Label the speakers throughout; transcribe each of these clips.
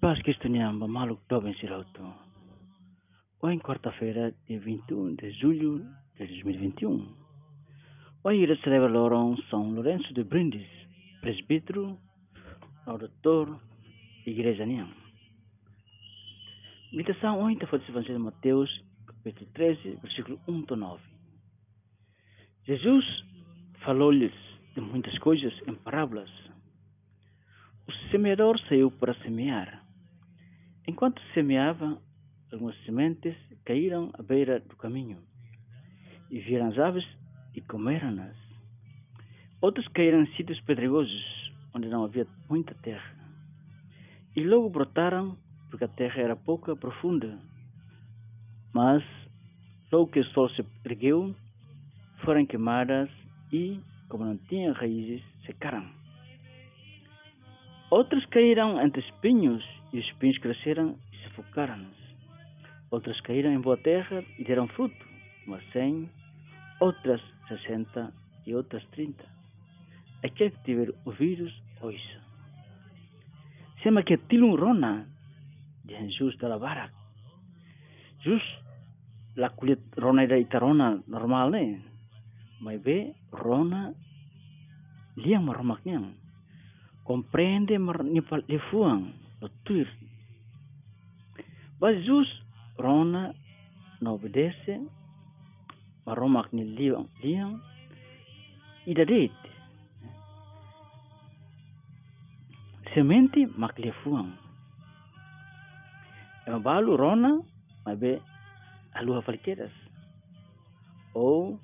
Speaker 1: Paz que estudamos maluco dobro em Sirauto. Hoje quarta-feira, dia 21 de julho de 2021. Hoje irá celebrar São Lourenço de Brindis, presbítero, doutor, igreja Niam. Meditação hoje está fazendo Evangelho de Mateus, capítulo 13, versículo 1 a 9. Jesus falou-lhes de muitas coisas em parábolas. O semeador saiu para semear. Enquanto semeava, algumas sementes caíram à beira do caminho e viram as aves e comeram-nas. Outras caíram em sítios pedregosos, onde não havia muita terra. E logo brotaram, porque a terra era pouca profunda. Mas, logo que o sol se ergueu, foram queimadas e, como não tinham raízes, secaram. Outras caíram entre espinhos e os espinhos cresceram e sufocaram-nos. Outras caíram em boa terra e deram fruto, umas cem, outras sessenta e outras trinta. Aquele que tiver ouvidos, ouça. Sema que tilum rona, de Jesus de la Barak. Jus, la kulit rona da itarona normal ne. Mas be rona liang maromaknya. Comprende mar nipal tuir. Mas Jesus Rona não obedece, maromak ni liang liang idadet. Semente mak lefuang. Ema balu Rona, mabe alu hafalikeras. Ou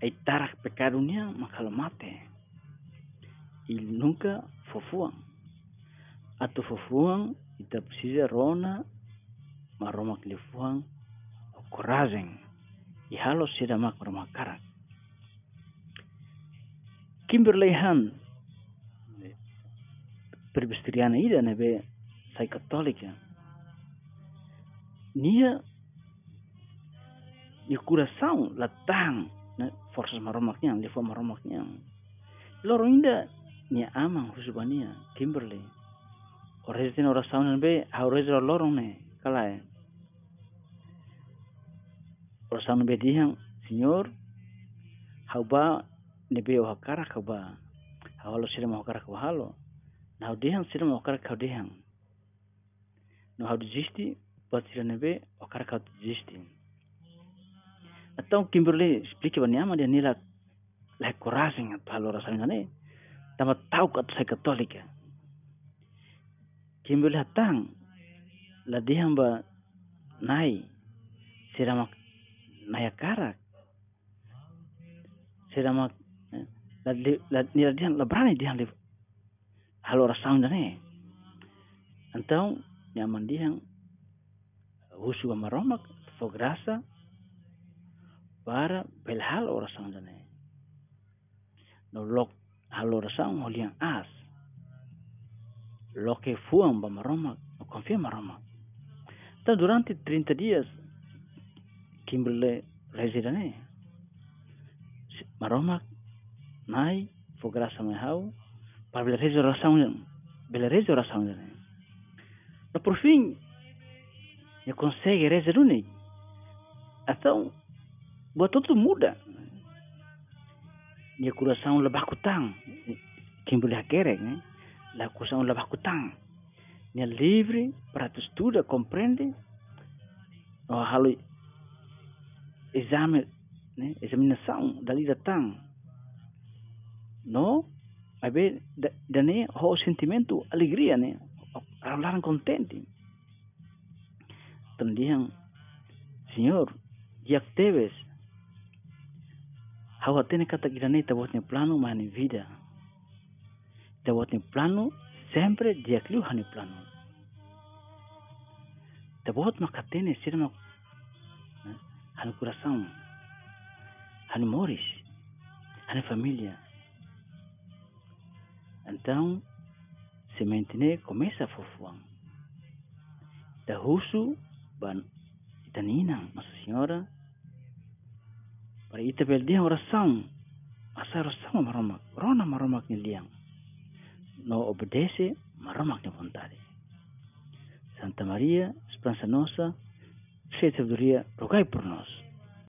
Speaker 1: ai tarak pekadunya makalo mate. Il nunca fofuang atau fofuang ita precisa rona maroma klifuang o coragem e halo sida mak maroma karak. Kimberley Han presbiteriana ida nebe sai católica nia e coração latang né forças maromaknya lefa maromaknya loro ainda nia amang husubania Kimberley Orezin ora saunan be haurez ora lorong ne kalai. Ora saunan be dihang senyor hauba ne be o hakara hauba. Hawalo sira mo hakara halo. Na hau dihang sira mo hakara kau dihang. No hau desisti buat sira ne be o hakara kau desisti. Atau Kimberly explique ba niama dia nila la coragem atau halo ora saunan ne. Tama tau kat saya katolika. Kimbil hatang la dihang ba nai siramak naya karak. Siramak la la ni la dihang la brani dihang li halo rasang dane antau nyaman dihang husu ba maromak fo grasa para bel halo rasang dane no lok halo rasang holiang as lo que fuam ba maroma o confia maroma. Ta durante 30 dias kimberle residane maroma nai fo grasa me hau para bela rezo ração bela rezo ração ne. No por fim eu consegue rezo uni então buat tudo muda. Nia coração lebah kutang Kimberley hakerek né la acusação leva cutang. Nia livre para tu estuda, compreende? O halo exame, né? Examinação dali datang. No? Aí vê, da o sentimento, alegria, né? Hablaram contente. Então diziam, Senhor, já teves, Hawa tene kata kita ni tabot ni plano mani vida tawat ni plano sempre dia kliu hani plano tawat makatene sirma hani coração hani moris hani família então sementine começa a fofuang. Da husu ban itanina nossa senhora para ita bel dia oração asa oração maromak rona maromak ni no obedece maramak ni vontade. Santa Maria, esperança nossa, cheia de sabedoria, rogai por nós.